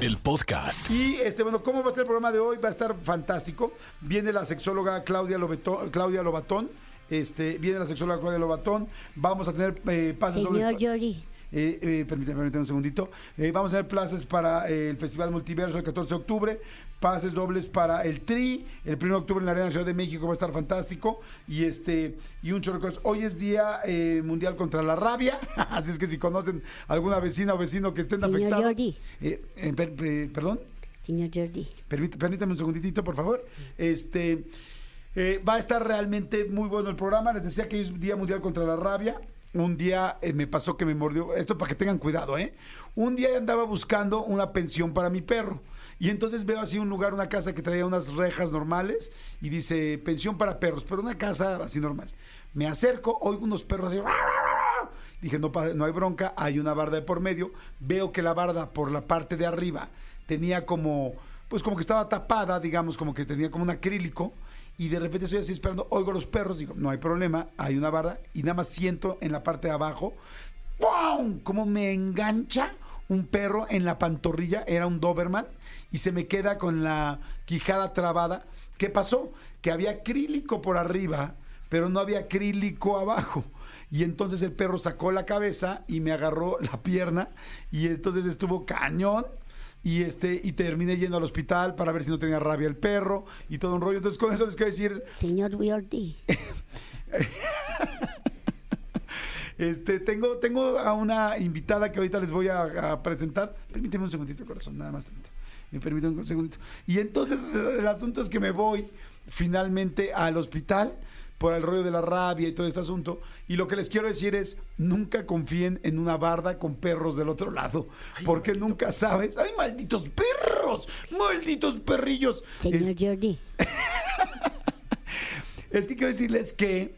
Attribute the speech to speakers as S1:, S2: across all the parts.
S1: el podcast.
S2: Y este, bueno, ¿cómo va a estar el programa de hoy? Va a estar fantástico. Viene la sexóloga Claudia, Lobeto- Claudia Lobatón. Este, viene la sexóloga Claudia Lobatón. Vamos a tener eh, pases
S3: Señor
S2: pa-
S3: Yori,
S2: Eh, eh, permíteme, permíteme un segundito. Eh, vamos a tener plazas para eh, el Festival Multiverso el 14 de octubre, pases dobles para el TRI, el 1 de octubre en la Arena Ciudad de México va a estar fantástico y este y un chorro de cosas. Hoy es Día eh, Mundial contra la Rabia, así es que si conocen alguna vecina o vecino que estén
S3: Señor
S2: afectados.
S3: Jordi.
S2: Per- perdón,
S3: señor Jordi.
S2: permít- permítame un segunditito, por favor. Este va a estar realmente muy bueno el programa. Les decía que hoy es Día Mundial contra la Rabia. Un día eh, me pasó que me mordió, esto para que tengan cuidado, ¿eh? Un día andaba buscando una pensión para mi perro. Y entonces veo así un lugar, una casa que traía unas rejas normales y dice pensión para perros, pero una casa así normal. Me acerco, oigo unos perros así. Dije, no, no hay bronca, hay una barda de por medio. Veo que la barda por la parte de arriba tenía como, pues como que estaba tapada, digamos, como que tenía como un acrílico. Y de repente estoy así esperando, oigo los perros, digo, no hay problema, hay una barda. Y nada más siento en la parte de abajo, ¡pum! Como me engancha un perro en la pantorrilla, era un Doberman, y se me queda con la quijada trabada. ¿Qué pasó? Que había acrílico por arriba, pero no había acrílico abajo. Y entonces el perro sacó la cabeza y me agarró la pierna y entonces estuvo cañón y este y terminé yendo al hospital para ver si no tenía rabia el perro y todo un rollo. Entonces con eso les quiero decir,
S3: Señor Jordi.
S2: este tengo tengo a una invitada que ahorita les voy a, a presentar. Permíteme un segundito, corazón, nada más. tantito. Me permiten un segundito. Y entonces el asunto es que me voy finalmente al hospital por el rollo de la rabia y todo este asunto. Y lo que les quiero decir es, nunca confíen en una barda con perros del otro lado, porque nunca sabes. ¡Ay, malditos perros! ¡Malditos perrillos!
S3: Señor
S2: Es-
S3: Jordi.
S2: es que quiero decirles que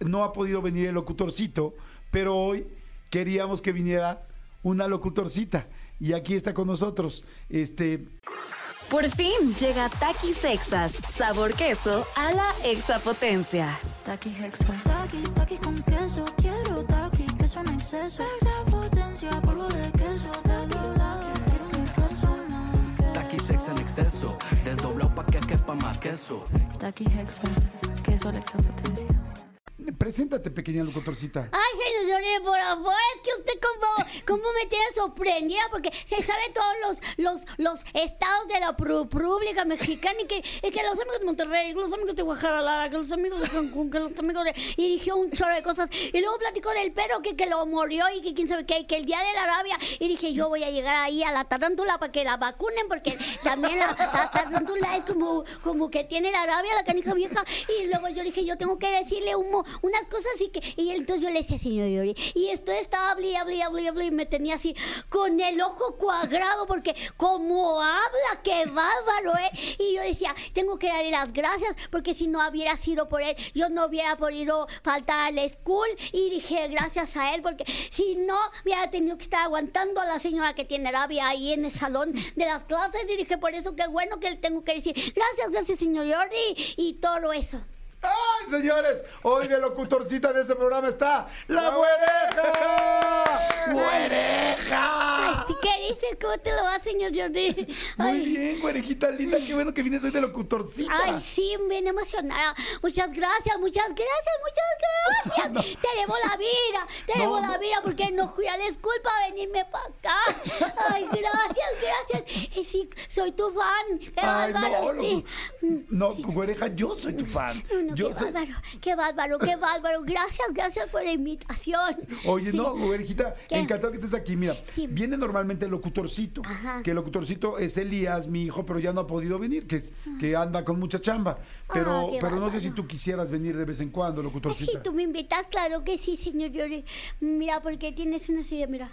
S2: no ha podido venir el locutorcito, pero hoy queríamos que viniera una locutorcita. Y aquí está con nosotros. Este,
S4: Por fin llega Takis Sexas, sabor queso a la exapotencia.
S5: Taki Hexa. Taki, taki con queso. Quiero taki, queso en exceso. Extra potencia, polvo de queso. Taki, taki, quiero un exceso más.
S6: Taki sex en exceso, desdoblado pa' que quepa más queso.
S5: Taki Hexa. Queso a la exapotencia.
S2: Preséntate, pequeña locutorcita.
S3: Ay, señor por favor, es que usted como, como me tiene sorprendida porque se sabe todos los, los, los estados de la República Mexicana y que, y que los amigos de Monterrey, que los amigos de Guadalajara, que los amigos de Cancún, que los amigos de... Y dije un chorro de cosas. Y luego platicó del perro que, que lo murió y que quién sabe qué, que el día de la rabia. Y dije, yo voy a llegar ahí a la tarántula para que la vacunen porque también la, la tarántula es como, como que tiene la rabia, la canija vieja. Y luego yo dije, yo tengo que decirle un unas cosas y que... Y entonces yo le decía, señor Yori, y esto estaba hablé, hablé, hablé, hablé, y me tenía así con el ojo cuadrado porque como habla, qué bárbaro, ¿eh? Y yo decía, tengo que darle las gracias porque si no hubiera sido por él, yo no hubiera podido faltar a la school. Y dije, gracias a él porque si no, hubiera tenido que estar aguantando a la señora que tiene rabia ahí en el salón de las clases. Y dije, por eso qué bueno que le tengo que decir, gracias, gracias, señor Jordi, y todo eso.
S2: ¡Ay, señores! Hoy de locutorcita de este programa está la güereja. ¡Güereja!
S3: Ay, sí, ¿qué dices? ¿Cómo te lo va, señor Jordi?
S2: Muy
S3: Ay.
S2: bien, güerejita linda. Qué bueno que vienes hoy de locutorcita.
S3: Ay, sí, bien emocionada. Muchas gracias, muchas gracias, muchas gracias. Tenemos la vida, tenemos
S2: No,
S3: la
S2: no.
S3: vida porque no fui a la escuela para venirme para acá. Ay, gracias, gracias. Y sí, soy tu fan. Qué
S2: Ay,
S3: bárbaro.
S2: no,
S3: sí.
S2: no, güereja, yo soy tu fan.
S3: No, no,
S2: Yo
S3: qué
S2: soy-
S3: bárbaro, qué bárbaro, qué bárbaro. Gracias, gracias por la invitación.
S2: Oye, no, güerejita,
S3: ¿Qué?
S2: Encantado que estés aquí. Mira,
S3: Sí.
S2: viene normalmente el locutorcito.
S3: Ajá.
S2: Que el locutorcito es Elías, mi hijo, pero ya no ha podido venir, que, es, que anda con mucha chamba. Pero,
S3: Ah,
S2: pero no sé si tú quisieras venir de vez en cuando,
S3: Si
S2: locutorcita.
S3: tú me invitas, claro que sí, señor Yori. Mira, porque tienes una silla, mira.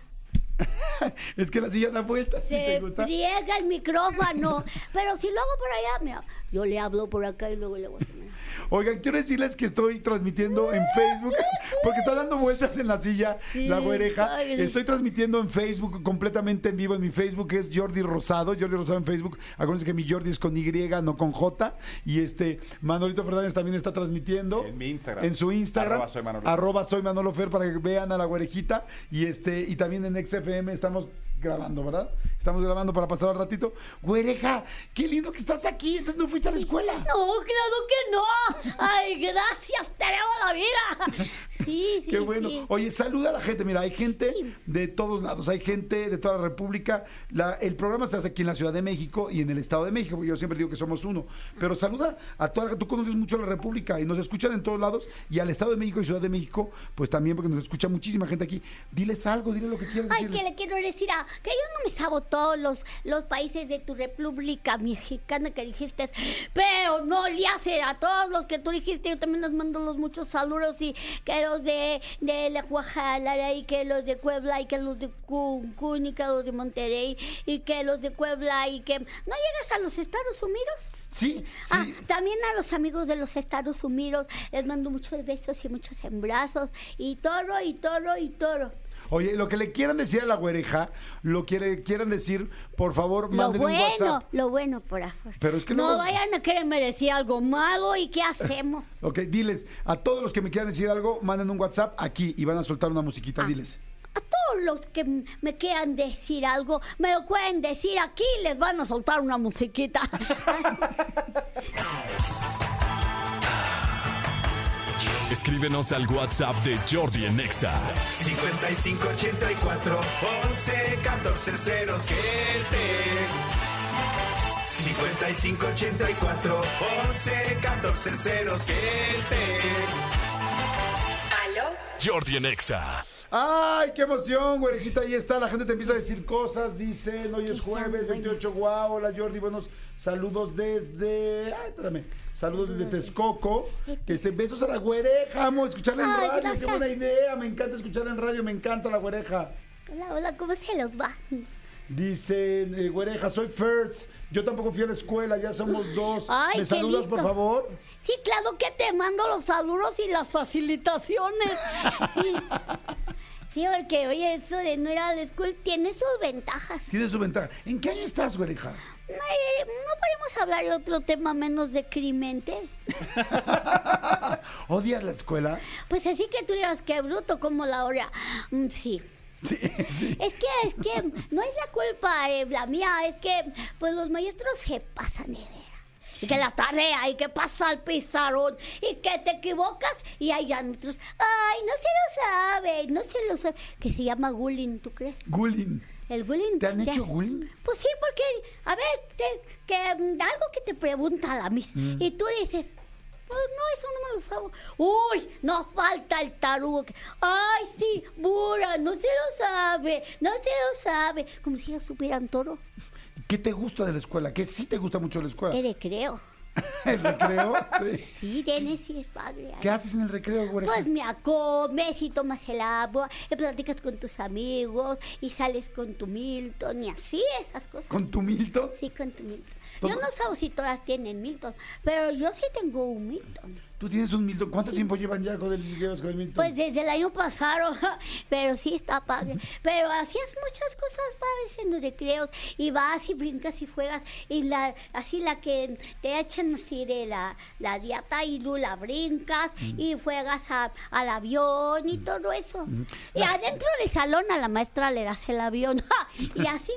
S2: es que la silla da vueltas. ¿sí te
S3: Se
S2: gusta?
S3: friega el micrófono. Pero si lo hago por allá, mira, yo le hablo por acá y luego le voy a hacer.
S2: Oigan, quiero decirles que estoy transmitiendo en Facebook, porque está dando vueltas en la silla
S3: Sí,
S2: la güereja. Estoy transmitiendo en Facebook, completamente en vivo. En mi Facebook es Jordi Rosado, Jordi Rosado en Facebook. Acuérdense que mi Jordi es con Y, no con J. Y este, Manolito Fernández también está transmitiendo.
S7: En mi Instagram.
S2: En su Instagram.
S7: Arroba soy Manolo.
S2: Arroba soy Manolo Fer para que vean a la güerejita. Y este, y también en XFM estamos grabando, ¿verdad? Estamos grabando para pasar al ratito. Güereja, qué lindo que estás aquí. Entonces no fuiste a la escuela.
S3: No, claro que no. Ay, gracias, te veo la vida. Sí, sí.
S2: Qué bueno.
S3: sí.
S2: Oye, saluda a la gente. Mira, hay gente
S3: Sí.
S2: de todos lados. Hay gente de toda la República. La- el programa se hace aquí en la Ciudad de México y en el Estado de México. porque Yo siempre digo que somos uno. Pero saluda a toda la Tú conoces mucho la República y nos escuchan en todos lados. Y al Estado de México y Ciudad de México, pues también porque nos escucha muchísima gente aquí. Diles algo, dile lo que quieras
S3: Ay,
S2: decirles.
S3: que le quiero decir a que yo no me sabo todos los, los países de tu república mexicana que dijiste, pero no le hace a todos los que tú dijiste, yo también les mando los muchos saludos y que los de, de la Guadalajara y que los de Puebla y que los de Cancún y que los de Monterrey y que los de Puebla y que no llegas a los Estados Unidos.
S2: Sí, sí.
S3: Ah, también a los amigos de los Estados Unidos les mando muchos besos y muchos abrazos y todo y todo y todo.
S2: Oye, lo que le quieran decir a la güereja, lo que le quieran decir, por favor,
S3: Lo
S2: mándenle un
S3: bueno,
S2: WhatsApp.
S3: lo bueno por afuera.
S2: Pero es que
S3: no
S2: luego-
S3: vayan a quererme decir algo malo y qué hacemos.
S2: Ok, diles a todos los que me quieran decir algo, manden un WhatsApp aquí y van a soltar una musiquita.
S3: Ah.
S2: Diles.
S3: A todos los que m- me quieran decir algo, me lo pueden decir aquí y les van a soltar una musiquita.
S1: Escríbenos al WhatsApp de Jordi en Exa.
S8: 5584 11 14 07 5584 11 14 07
S1: Jordi en Exa.
S2: ¡Ay, qué emoción, güerejita! Ahí está, la gente te empieza a decir cosas, dicen, hoy es jueves,
S3: buenas.
S2: 28, guau, hola Jordi, buenos saludos desde... Ay, espérame, saludos desde Texcoco. Este, besos a la güereja, amo escucharla en
S3: Ay,
S2: radio,
S3: gracias.
S2: qué buena idea, me encanta escucharla en radio, me encanta la güereja.
S3: hola, hola, ¿cómo se los va?
S2: Dicen, eh, güereja, soy Fertz, yo tampoco fui a la escuela, ya somos dos.
S3: Ay,
S2: ¿Me saludas, por favor?
S3: Sí, claro que te mando los saludos y las facilitaciones. Sí. Sí, porque, oye, eso de no ir a la escuela tiene sus ventajas.
S2: Tiene su ventaja. ¿En qué año estás, güereja?
S3: Ay, ¿No podemos hablar de otro tema menos de crimente?
S2: ¿Odias la escuela?
S3: Pues así que tú digas que bruto como la hora. Mm, sí.
S2: Sí, sí.
S3: Es que, es que no es la culpa eh, la mía, es que pues los maestros se pasan de veras. Y que la tarea y que pasa al pizarrón y que te equivocas y hay otros, ay, no se lo sabe, no se lo sabe, que se llama bullying, ¿tú crees?
S2: Bullying.
S3: El bullying.
S2: ¿Te han hecho
S3: hace-
S2: bullying?
S3: Pues sí, porque, a ver, te- que mm, algo que te pregunta la misma
S2: Mm.
S3: y tú dices, pues no, eso no me lo sabo. Uy, nos falta el tarugo. Ay, sí, burra, no se lo sabe, no se lo sabe. Como si ellos supieran todo.
S2: ¿Qué te gusta de la escuela? ¿Qué sí te gusta mucho de la escuela?
S3: El recreo.
S2: ¿El recreo? Sí.
S3: Sí, tienes, sí, es padre.
S2: ¿Qué haces en el recreo, güereja?
S3: Pues me comes y tomas el agua, y platicas con tus amigos, y sales con tu Milton, y así esas cosas.
S2: ¿Con tu Milton?
S3: Sí, con tu Milton. Yo no sé si todas tienen Milton, pero yo sí tengo un Milton.
S2: ¿Tú tienes un Milton? ¿Cuánto tiempo llevan ya con el, llevas con el Milton?
S3: Pues desde el año pasado, pero sí está padre. Pero hacías muchas cosas padres en los recreos, y vas y brincas y juegas, y la así la que te echan así de la, la dieta y tú la brincas,
S2: Mm.
S3: y juegas a- al avión y todo eso. Y adentro del salón a la maestra le das el avión, y así.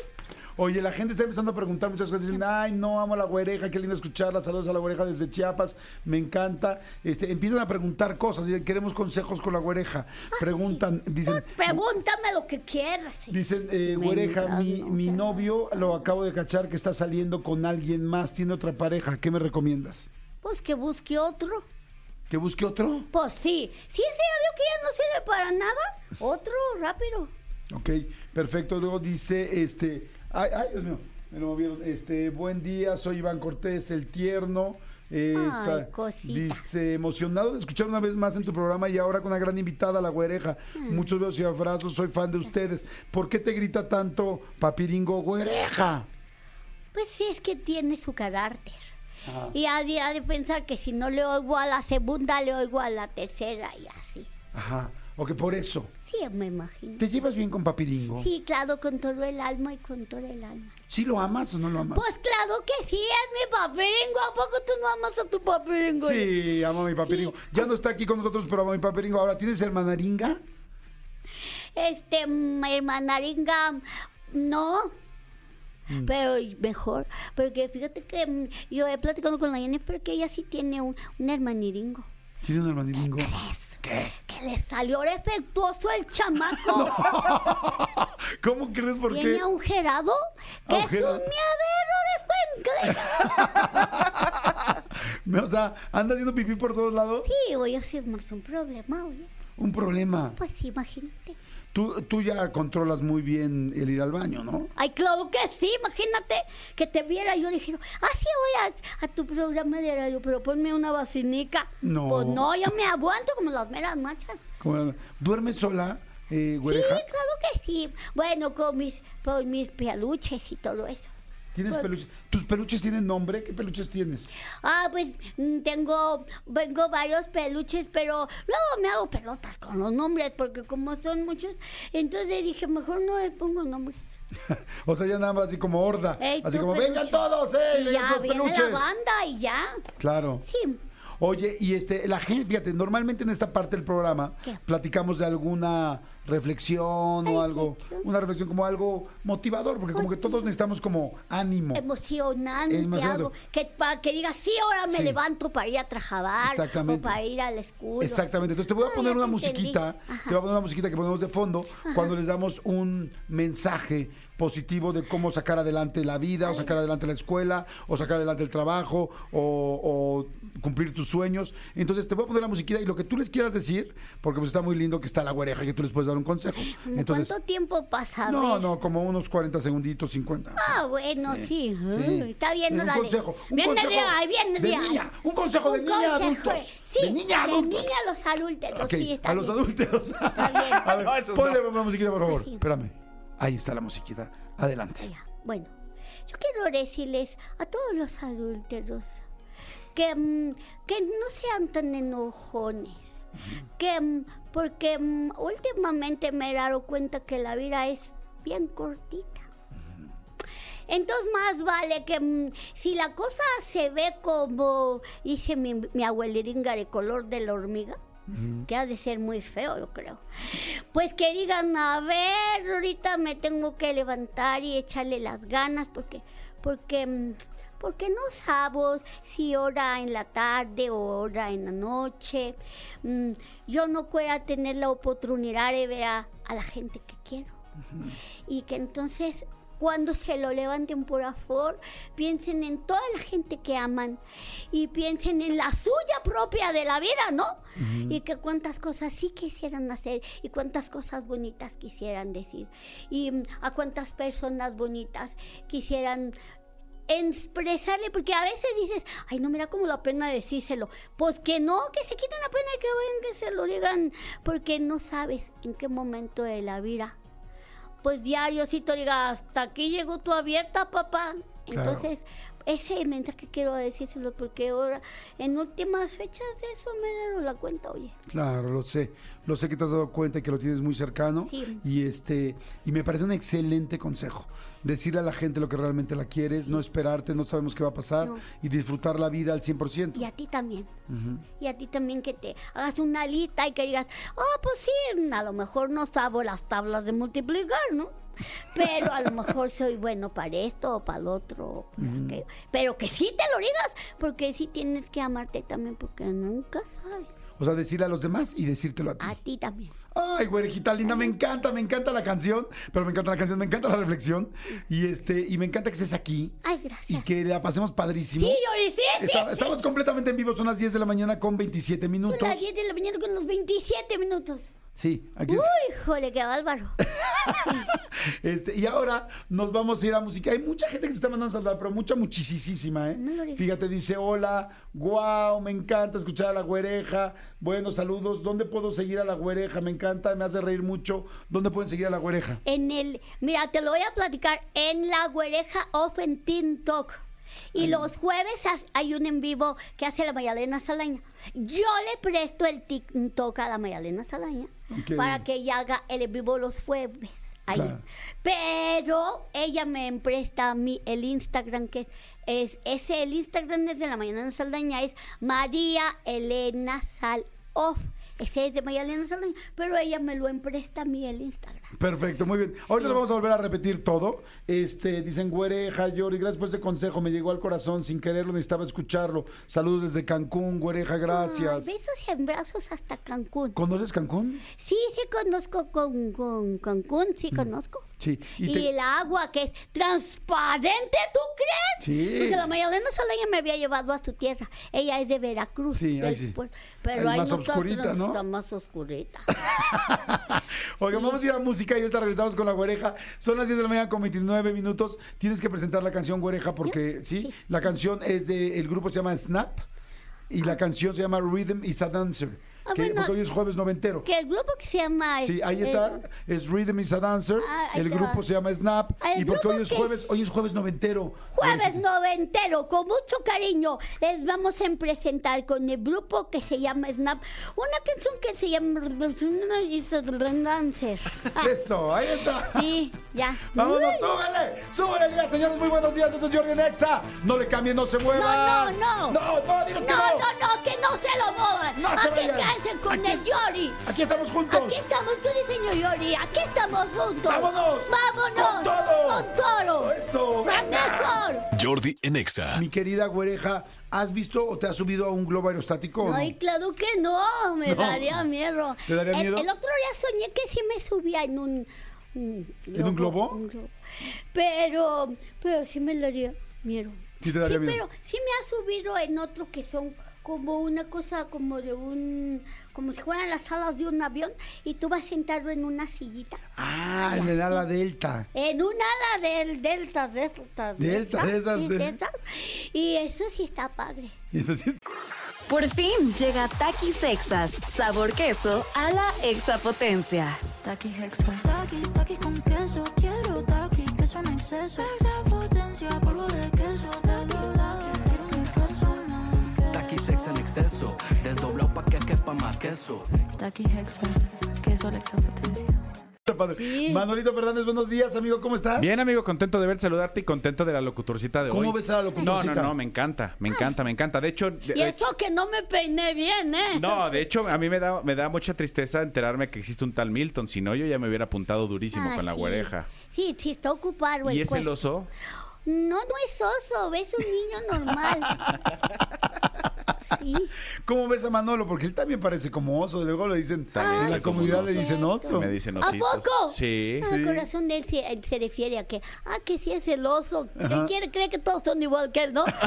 S2: Oye, la gente está empezando a preguntar muchas cosas. Dicen, ay, no, amo a la güereja, qué lindo escucharla. Saludos a la güereja desde Chiapas, me encanta. Este, empiezan a preguntar cosas, dicen, queremos consejos con la güereja. Preguntan, dicen,
S3: Pregúntame lo que quieras.
S2: dicen, eh, güereja, mi, mi novio lo acabo de cachar que está saliendo con alguien más, tiene otra pareja. ¿Qué me recomiendas?
S3: Pues que busque otro.
S2: ¿Que busque otro?
S3: Pues sí, si ese vio que ya no sirve para nada, otro rápido.
S2: Ok, perfecto. Luego dice, este, ay, ay, Dios mío, me lo movieron. Este, buen día, soy Iván Cortés, el tierno. Eh,
S3: Ay,
S2: dice, emocionado de escuchar una vez más en tu programa y ahora con una gran invitada, la güereja.
S3: Mm.
S2: Muchos besos y abrazos, soy fan de ustedes. ¿Por qué te grita tanto papiringo güereja?
S3: Pues sí, es que tiene su carácter.
S2: Ajá.
S3: Y ha de, ha de pensar que si no le oigo a la segunda, le oigo a la tercera y así.
S2: Ajá, ok, por eso.
S3: Sí, me imagino.
S2: ¿Te llevas bien con papiringo?
S3: Sí, claro, con todo el alma y con todo el alma.
S2: ¿Sí lo amas o no lo amas?
S3: Pues claro que sí, es mi papiringo. ¿A poco tú no amas a tu papiringo?
S2: Sí, amo a mi papiringo. Ya no está aquí con nosotros, pero amo a mi papiringo. Ahora, ¿tienes hermanaringa?
S3: Este, mm, hermanaringa, no.
S2: Mm.
S3: Pero mejor, porque fíjate que mm, yo he platicado con la Jennifer que ella sí tiene un, un hermaniringo.
S2: ¿Tienes un hermaniringo?
S3: Que le salió defectuoso el chamaco.
S2: ¿Cómo crees por
S3: Tiene
S2: qué?
S3: agujerado, que
S2: Agujerado.
S3: es un miadero después.
S2: O sea, anda haciendo pipí por todos lados.
S3: Sí, voy a hacer más un problema, oye.
S2: Un problema.
S3: Pues sí, imagínate.
S2: Tú, tú ya controlas muy bien el ir al baño, ¿no?
S3: Ay, claro que sí, imagínate que te viera yo le dijera, ah, sí, voy a, a tu programa de radio, pero ponme una vacinica.
S2: No.
S3: Pues no, yo me aguanto como las meras machas.
S2: Como- ¿Duermes sola, eh,
S3: Sí,
S2: güereja?
S3: claro que sí. Bueno, con mis, con mis peluches y todo eso.
S2: ¿Tienes
S3: Pues-
S2: peluches? ¿Tus peluches tienen nombre? ¿Qué peluches tienes?
S3: Ah, pues mm, tengo, vengo varios peluches, pero luego me hago pelotas con los nombres, porque como son muchos, entonces dije, mejor no le pongo nombres.
S2: o sea, ya nada más así como horda.
S3: Ey,
S2: así como,
S3: peluche.
S2: vengan todos, ¡eh!
S3: Y ya viene
S2: peluches!
S3: la banda y ya.
S2: Claro.
S3: Sí.
S2: Oye, y este, la gente, fíjate, normalmente en esta parte del programa
S3: ¿Qué?
S2: platicamos de alguna reflexión o algo, una reflexión como algo motivador, porque como que todos necesitamos como ánimo.
S3: emocionante,
S2: Emocionante.
S3: algo que para que digas sí ahora me
S2: Sí.
S3: levanto para ir a trabajar
S2: Exactamente.
S3: o para ir a la escuela
S2: Exactamente. Entonces te voy a
S3: Ah,
S2: poner
S3: ya
S2: una
S3: te entendí.
S2: musiquita,
S3: Ajá.
S2: te voy a poner una musiquita que ponemos de fondo cuando les damos un mensaje positivo de cómo sacar adelante la vida, o sacar adelante la escuela, o sacar adelante el trabajo, o, o cumplir tus sueños. Entonces te voy a poner la musiquita y lo que tú les quieras decir, porque pues está muy lindo que está la güereja y que tú les puedes dar un consejo.
S3: ¿Cómo
S2: Entonces,
S3: ¿cuánto tiempo pasa?
S2: No, no, como unos 40 segunditos, 50. o sea.
S3: Ah, bueno, sí.
S2: Sí.
S3: Ay, Está bien,
S2: Un
S3: órale.
S2: consejo, un
S3: Viene
S2: consejo
S3: de viene
S2: de
S3: de
S2: niña, un consejo de
S3: Un
S2: niña a
S3: consejo,
S2: adultos.
S3: Sí,
S2: De niña a adultos.
S3: niña a los adultos,
S2: Ok,
S3: sí, está
S2: a los
S3: bien.
S2: adultos.
S3: bien.
S2: A ver,
S8: No,
S2: ponle
S8: no.
S2: una musiquita, por favor.
S3: Sí.
S2: Espérame. Ahí está la musiquita. Adelante.
S3: Bueno, yo quiero decirles a todos los adúlteros que, mm, que no sean tan enojones. Que, mm, porque mm, últimamente me he dado cuenta que la vida es bien cortita. Entonces más vale que si la cosa se ve como dice mi, mi abueliringa de color de la hormiga, que ha de ser muy feo, yo creo. Pues que digan, a ver, ahorita me tengo que levantar y echarle las ganas porque, porque, porque no sabes si hora en la tarde o hora en la noche. mm, yo no pueda tener la oportunidad de ver a, a la gente que quiero. Y que entonces cuando se lo levanten por favor, piensen en toda la gente que aman y piensen en la suya propia de la vida, ¿no? Y que cuántas cosas sí quisieran hacer y cuántas cosas bonitas quisieran decir y mm, a cuántas personas bonitas quisieran expresarle, porque a veces dices, ay, no me da como la pena decírselo. Pues que no, que se quiten la pena y que vayan, que se lo digan, porque no sabes en qué momento de la vida pues ya Diosito diga, hasta aquí llegó tu abierta, papá.
S2: Claro.
S3: Entonces, ese mensaje quiero decírselo porque ahora, en últimas fechas de eso me he dado la cuenta, oye.
S2: Claro, lo sé. Lo sé que te has dado cuenta y que lo tienes muy cercano.
S3: Sí.
S2: Y este, y me parece un excelente consejo. Decirle a la gente lo que realmente la quieres, no esperarte, no sabemos qué va a pasar
S3: No.
S2: y disfrutar la vida al 100%.
S3: Y a ti también. Y a ti también que te hagas una lista y que digas, oh, pues sí, a lo mejor no sabo las tablas de multiplicar, ¿no? Pero a lo mejor soy bueno para esto o para el otro. Pero que sí te lo digas, porque sí tienes que amarte también, porque nunca sabes.
S2: O sea, decirle a los demás y decírtelo a ti.
S3: A ti también.
S2: Ay, güerejita linda, me encanta, me encanta la canción, pero me encanta la canción, me encanta la reflexión y este y me encanta que estés aquí
S3: Ay,
S2: y
S3: gracias.
S2: que la pasemos padrísimo.
S3: Sí, Yori, sí, sí,
S2: Está-
S3: sí.
S2: Estamos completamente en vivo, son las 10 de la mañana con 27
S3: Son
S2: minutos.
S3: las 10 de la mañana con los 27 minutos.
S2: Sí, aquí está.
S3: Uy, híjole, qué bárbaro.
S2: Este, y ahora nos vamos a ir a música. Hay mucha gente que se está mandando a saludar, pero mucha, muchísima, ¿eh?
S3: No.
S2: Fíjate, dice, hola, wow, me encanta escuchar a la güereja. Buenos saludos. ¿Dónde puedo seguir a la güereja? Me encanta, me hace reír mucho. ¿Dónde pueden seguir a la güereja?
S3: En el, mira, te lo voy a platicar en la güereja off en TikTok. Y los jueves hay un en vivo que hace la Mayalena Saldaña. Yo le presto el TikTok a la Mayalena Saldaña
S2: Ok.
S3: para que ella haga el en vivo los jueves. Ahí.
S2: Claro.
S3: Pero ella me presta a mí el Instagram que es, es ese el Instagram desde la Mayalena Saldaña es María Elena Sal Off. Ese es de María Elena Saldaña, pero ella me lo empresta a mí el Instagram.
S2: Perfecto, muy bien. Ahorita lo vamos a volver a repetir todo. Este, dicen güereja, Yori, gracias por ese consejo, me llegó al corazón sin quererlo, necesitaba escucharlo. Saludos desde Cancún, güereja, gracias.
S3: Ay, besos y abrazos hasta Cancún.
S2: ¿Conoces Cancún?
S3: Sí, sí conozco con, con Cancún, sí conozco.
S2: Sí.
S3: Y,
S2: te-
S3: el agua que es transparente, ¿tú crees?
S2: Sí.
S3: Porque la Mayalena Saldaña me había llevado a su tierra. Ella es de Veracruz.
S2: Sí, ahí
S3: del
S2: sí.
S3: puerto. Pero
S2: Ahí
S3: nosotros
S2: oscurita, ¿no?
S3: está más oscurita.
S2: Oigan, vamos a ir a música y ahorita regresamos con la güereja. Son las 10 de la mañana con 29 minutos. Tienes que presentar la canción güereja porque, ¿sí?
S3: Sí.
S2: La canción es de, el grupo se llama Snap y la canción se llama Rhythm is a Dancer.
S3: Ah,
S2: que-
S3: bueno.
S2: porque hoy es jueves noventero.
S3: que el grupo que se llama...
S2: Sí, ahí está, es Rhythm is a Dancer,
S3: Ah,
S2: el grupo
S3: va.
S2: se llama Snap
S3: Ah,
S2: y porque hoy es jueves,
S3: es-
S2: hoy es jueves noventero.
S3: Jueves noventero, con mucho cariño, les vamos a presentar con el grupo que se llama Snap, una canción que se llama Dancer. Ah,
S2: Eso, ahí está.
S3: sí, ya.
S2: Vámonos, súbele, súbele ya, señores, muy buenos días, esto es Jordi Nexa. No le cambien, no se muevan.
S3: No, no, no.
S2: No, no, digas que
S3: No,
S2: no.
S3: no, no, que no se lo muevan.
S2: No se
S3: Con
S2: Aquí-
S3: el Yori.
S2: Aquí estamos juntos.
S3: Aquí estamos con el señor Yori. Aquí estamos juntos.
S2: ¡Vámonos!
S3: Vámonos.
S2: ¡Con todo!
S3: Con todo.
S2: Eso,
S3: mejor.
S1: Jordi en Exa.
S2: Mi querida güereja, ¿has visto o te has subido a un globo aerostático? no?
S3: Ay, claro que no, me
S2: No.
S3: daría miedo.
S2: ¿Te daría
S3: El-
S2: miedo?
S3: El, otro día soñé que sí me subía en un... un
S2: ¿En un globo?
S3: un globo. Pero, pero sí me daría miedo.
S2: Sí te daría miedo.
S3: pero sí me ha subido en otro que son como una cosa como de un... Como si fueran las alas de un avión y tú vas sentado en una sillita.
S2: Ah, en el ala delta.
S3: En un ala del delta, de estas.
S2: Delta, de esas, de-
S3: esas. Y eso sí está padre.
S2: Y eso sí es-
S4: Por fin llega Takis Exas, sabor queso a la exapotencia.
S5: Taki Hexa. Taki, taki con queso. Quiero taki, queso en exceso. Extra potencia, polvo de queso. Exceso,
S6: desdoblado pa' que quepa más queso.
S5: Taki Hexa. Queso a la.
S2: Está padre. Manolito Fernández, buenos días, amigo, ¿cómo estás?
S7: Bien, amigo, contento de ver, saludarte y contento de la locutorcita de hoy.
S2: ¿Cómo ves a la locutorcita?
S7: No, no, no, me encanta, me encanta, me encanta. De hecho, de-
S3: Y eso que no me peiné bien, ¿eh?
S7: no, de hecho, a mí me da, me da mucha tristeza enterarme que existe un tal Milton. Si no, yo ya me hubiera apuntado durísimo
S3: Ah,
S7: con la
S3: sí.
S7: güereja.
S3: Sí, sí, está ocupado el
S7: ¿Y ese
S3: puesto.
S7: oso?
S3: No, no es oso, es un niño normal. Sí.
S2: ¿Cómo ves a Manolo? Porque él también parece como oso. Luego le dicen,
S7: También
S2: en la comunidad
S7: un
S2: le dicen oso.
S7: Me dicen
S3: ¿A poco?
S7: Sí.
S3: Ah, El corazón de él se, él se refiere a que, ah, que sí es el oso. Él quiere, cree que todos son igual que él, ¿no?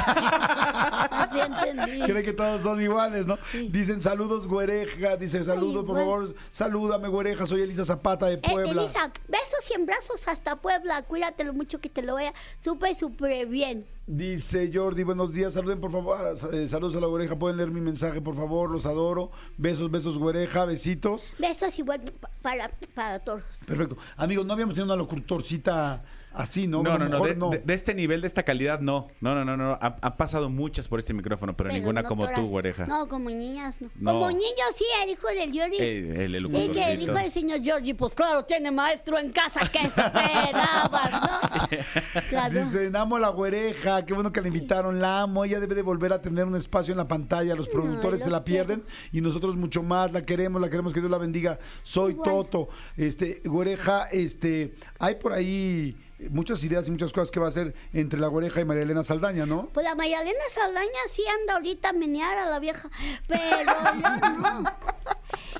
S3: Así entendí.
S2: Cree que todos son iguales, ¿no? Dicen saludos, güereja. Dice saludos, por favor. Salúdame, güereja. Soy Elisa Zapata de
S3: Eh,
S2: Puebla.
S3: Elisa, besos y abrazos hasta Puebla. Cuídatelo mucho que te lo vaya súper, súper bien.
S2: Dice Jordi, buenos días, saluden por favor, ah, eh, saludos a la güereja, pueden leer mi mensaje por favor, los adoro, besos, besos güereja, besitos.
S3: Besos igual pa- para, para todos.
S2: Perfecto. Amigos, no habíamos tenido una locutorcita así, ¿no?
S7: No, no, no, de, de- de este nivel, de esta calidad, no. No, no, no, no. Han, han pasado muchas por este micrófono, pero,
S3: Pero
S7: ninguna
S3: no
S7: como
S3: todas.
S7: tú, güereja.
S3: No, como niñas, no.
S7: No.
S3: Como niños, sí, el hijo del Yori.
S7: Eh, el
S3: Y que el hijo del señor Giorgi, pues claro, tiene maestro en casa, que esperabas, no? Claro.
S2: Dice, amo a la güereja, qué bueno que la invitaron, la amo, ella debe de volver a tener un espacio en la pantalla, los productores se
S3: los
S2: la pierden y nosotros mucho más, la queremos, la queremos, que Dios la bendiga. Soy
S3: Igual.
S2: Toto, este, güereja, este, hay por ahí muchas ideas y muchas cosas que va a hacer entre la güereja y María Elena Saldaña, ¿no?
S3: Pues la Mayalena Saldaña sí anda ahorita a menear a la vieja, pero yo no.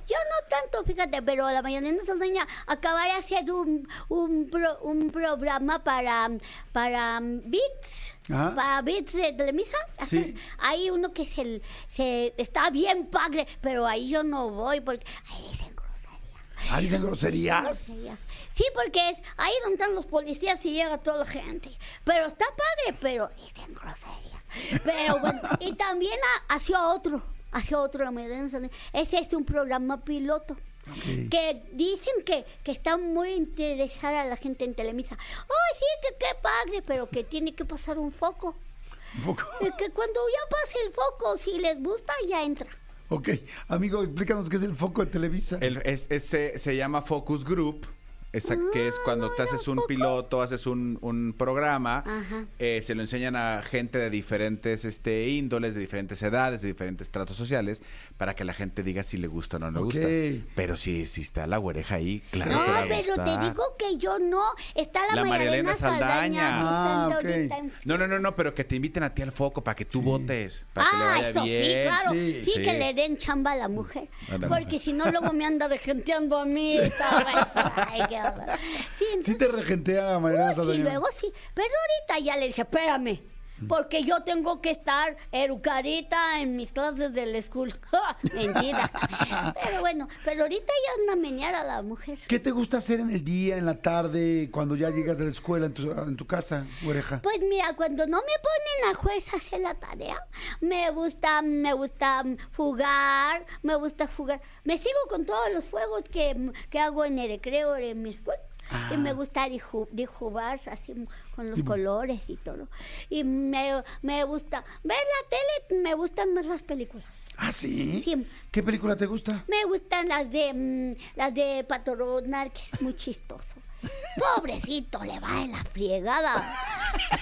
S3: Yo no tanto, fíjate, pero la Mayalena Saldaña acabará de hacer un, un, pro- un programa para, para Beats,
S2: Ajá.
S3: para Beats de Telemisa.
S2: Sí.
S3: Hay uno que se, se está bien padre, pero ahí yo no voy porque ahí dicen.
S2: Ah, ¿dicen groserías?
S3: Groserías. Sí, porque es ahí donde están los policías y llega toda la gente. Pero está padre, pero dicen groserías. Pero bueno, y también ha- hacia otro, hacia otro la mayoría de nosotros. Ese es un programa piloto. Que dicen que, que está muy interesada la gente en Telemisa. Oh, sí, que qué padre, pero que tiene que pasar un foco.
S2: Un poco.
S3: Y que cuando ya pase el foco, si les gusta, ya entra.
S2: Ok, amigo, explícanos qué es el foco de Televisa.
S7: El- es- se llama Focus Group. Esa- que es cuando te haces un piloto, haces un, un programa, eh, se lo enseñan a gente de diferentes este, índoles, de diferentes edades, de diferentes tratos sociales, para que la gente diga si le gusta o no le gusta. Pero si, si está la güereja ahí, claro
S3: No,
S7: que va a
S3: pero te digo que yo no. Está la,
S7: La
S3: María
S7: María
S3: Elena
S7: Elena Saldaña.
S3: Saldaña.
S2: Ah,
S3: diciendo
S2: ok.
S3: ahorita en-
S7: No, no, no, no, pero que te inviten a ti al foco para que tú votes, para que le
S3: Ah,
S7: vaya
S3: eso sí,
S7: bien.
S3: claro.
S2: Sí,
S3: Sí,
S7: sí.
S3: que le den chamba a la mujer.
S7: A la
S3: Porque
S7: mujer.
S3: si no, luego me anda regenteando a mí. Ay, qué Sí,
S2: Sí
S3: entonces,
S2: te regentea Mariana
S3: Uy, sí, luego sí. Pero ahorita ya le dije, espérame. Porque yo tengo que estar erucarita en mis clases de la school. Mentira. Pero bueno, pero ahorita ya anda meneada la mujer.
S2: ¿Qué te gusta hacer en el día, en la tarde, cuando ya llegas de la escuela, en tu, en tu casa, güereja?
S3: Pues mira, cuando no me ponen a fuerza a hacer la tarea, me gusta, me gusta jugar, me gusta jugar. Me sigo con todos los juegos que, que hago en el recreo en mi escuela. Y me gusta dibujar así con los colores y todo. Y me, me gusta ver la tele, me gustan más las películas.
S2: ¿Ah, sí?
S3: Sí.
S2: ¿Qué película te gusta?
S3: Me gustan las de mm, las de Pato que es muy chistoso. Pobrecito, le va de la friegada.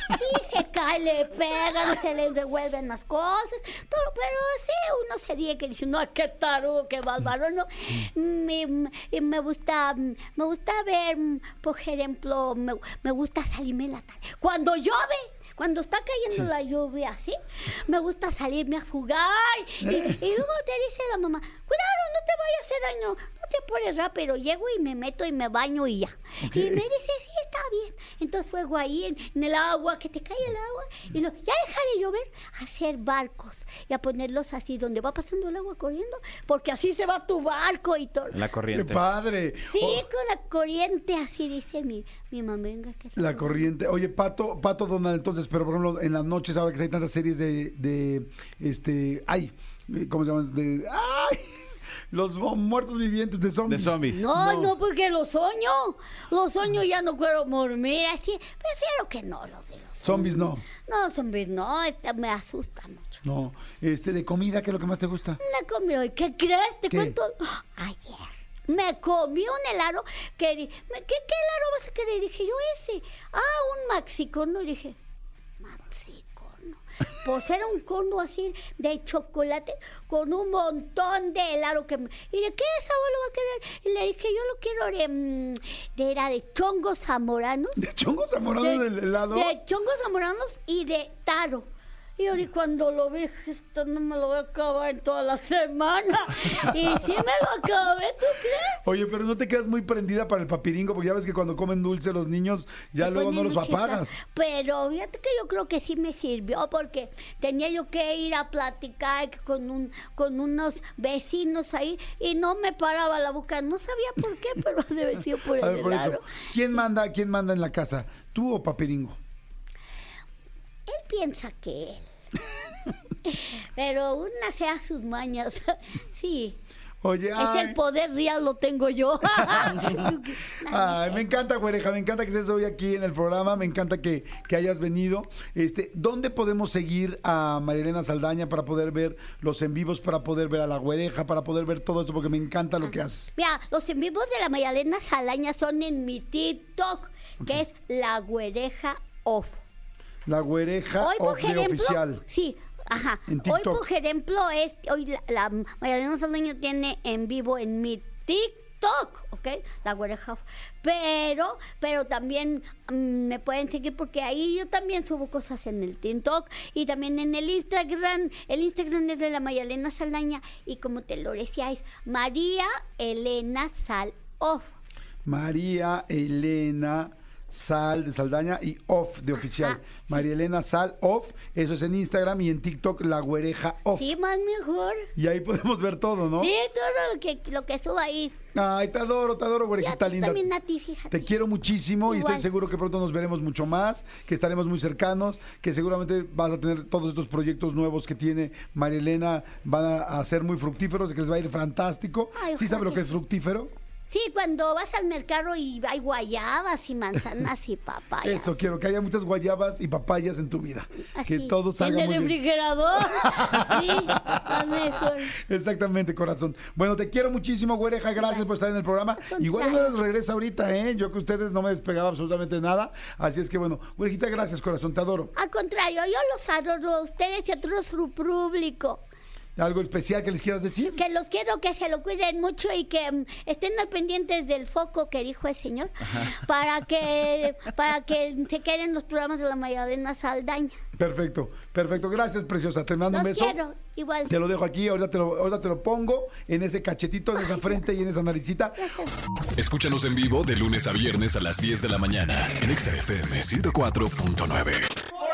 S3: Sí, se cae, le pegan, se le revuelven las cosas, todo, pero sí, uno se ríe que dice, no, qué tarugo, qué bárbaro, ¿no? Me, me gusta, me gusta ver, por ejemplo, me, me gusta salirme en la tarde. Cuando llueve, cuando está cayendo la lluvia así, me gusta salirme a jugar. Y, y luego te dice la mamá, cuidado, te vayas a hacer daño, no te pones rápido. Llego y me meto y me baño y ya. Y me dice, sí, está bien. Entonces juego ahí en, en el agua, que te cae el agua. Y lo, ya deja de llover, a hacer barcos y a ponerlos así donde va pasando el agua corriendo, porque así se va tu barco y todo.
S7: La
S2: ¡Qué
S7: corriente.
S2: padre!
S3: Sí,
S2: Oh,
S3: con la corriente, así dice mi, mi mamá. Venga, que
S2: la corriente. Oye, Pato, Pato Donald, entonces, pero por ejemplo, en las noches, ahora que hay tantas series de, de este, ay, ¿cómo se llama? De, ay, los muertos vivientes de
S7: De
S2: zombies.
S7: zombies.
S3: No, no, porque los sueño. Los sueños ya no quiero dormir así. Prefiero que no los de los
S2: Zombies no.
S3: No, zombies no, esta me asusta mucho.
S2: No. Este, de comida, ¿qué es lo que más te gusta?
S3: Una comida, ¿y ¿qué crees? Te
S2: ¿Qué?
S3: cuento. Ayer me comí un helado que ¿qué, ¿qué helado vas a querer? Dije yo ese. Ah, un maxicono. Y dije. Pues era un cono así de chocolate con un montón de helado que y de qué sabor lo va a querer y le dije yo lo quiero de, mm, de era de chongos zamoranos
S2: ¿De chongos zamoranos del helado?
S3: de chongos zamoranos y de taro. Y ahora cuando lo vi, esto no me lo voy a acabar en toda la semana. Y sí me lo acabé, ¿tú crees?
S2: Oye, pero no te quedas muy prendida para el papiringo, porque ya ves que cuando comen dulce los niños, ya luego no los apagas.
S3: Pero fíjate que yo creo que sí me sirvió porque tenía yo que ir a platicar con un con unos vecinos ahí y no me paraba la boca. No sabía por qué, pero debe ser por
S2: A
S3: el
S2: ver, por eso.
S3: helado.
S2: ¿Quién manda, quién manda en la casa? ¿Tú o papiringo?
S3: Piensa que él. Pero una sea sus mañas. Sí.
S2: Oye,
S3: Es
S2: ay,
S3: el poder real, lo tengo yo.
S2: ay, me encanta, güereja, me encanta que estés hoy aquí en el programa, me encanta que, que hayas venido. Este, ¿Dónde podemos seguir a Marilena Saldaña para poder ver los en vivos, para poder ver a la güereja, para poder ver todo esto? Porque me encanta lo que haces.
S3: Mira, los en vivos de la Mayalena Salaña son en mi TikTok, que es La Güereja Off.
S2: La güereja
S3: Hoy, por ejemplo,
S2: oficial.
S3: sí, ajá. Hoy, por ejemplo, es hoy la, la Salaña tiene en vivo en mi TikTok, ¿ok? La Güereja. Pero, pero también mm, me pueden seguir porque ahí yo también subo cosas en el TikTok y también en el Instagram. El Instagram es de la Mayalena Saldaña y como te lo decía es María Elena Sal Off.
S2: María Elena Sal de Saldaña y Off de Oficial. María Elena Sal Off, eso es en Instagram y en TikTok La Güereja Off.
S3: Sí, más mejor.
S2: Y ahí podemos ver todo, ¿no?
S3: Sí, todo lo que, lo que suba ahí.
S2: Ay, te adoro, te adoro, güerejita linda.
S3: también a ti, fíjate.
S2: Te quiero muchísimo y estoy seguro que pronto nos veremos mucho más, que estaremos muy cercanos, que seguramente vas a tener todos estos proyectos nuevos que tiene María Elena, van a, a ser muy fructíferos, que les va a ir fantástico.
S3: Ay,
S2: ¿Sí
S3: ojalá
S2: sabe lo
S3: que
S2: es fructífero?
S3: Sí, cuando vas al mercado y hay guayabas y manzanas y papayas.
S2: Eso, quiero que haya muchas guayabas y papayas en tu vida.
S3: Así.
S2: Que todo
S3: En
S2: salga
S3: el
S2: muy bien.
S3: refrigerador. sí, más mejor.
S2: Exactamente, corazón. Bueno, te quiero muchísimo, güereja. Gracias por estar en el programa.
S3: contrario.
S2: Igual no regresa ahorita, ¿eh? Yo que ustedes no me despegaba absolutamente nada. Así es que, bueno, güerejita, gracias, corazón. Te adoro.
S3: Al contrario, yo los adoro a ustedes y a todo su público.
S2: ¿Algo especial que les quieras decir?
S3: Que los quiero que se lo cuiden mucho y que mm, estén al pendientes del foco que dijo el señor para que para que se queden los programas de la Magdalena Saldaña.
S2: Perfecto, perfecto. Gracias, preciosa. Te mando un beso.
S3: quiero, igual.
S2: Te lo dejo aquí, ahorita te lo, ahorita te lo pongo en ese cachetito, en esa frente y en esa naricita.
S1: Escúchanos en vivo de lunes a viernes a las 10 de la mañana en Exa FM 104.9.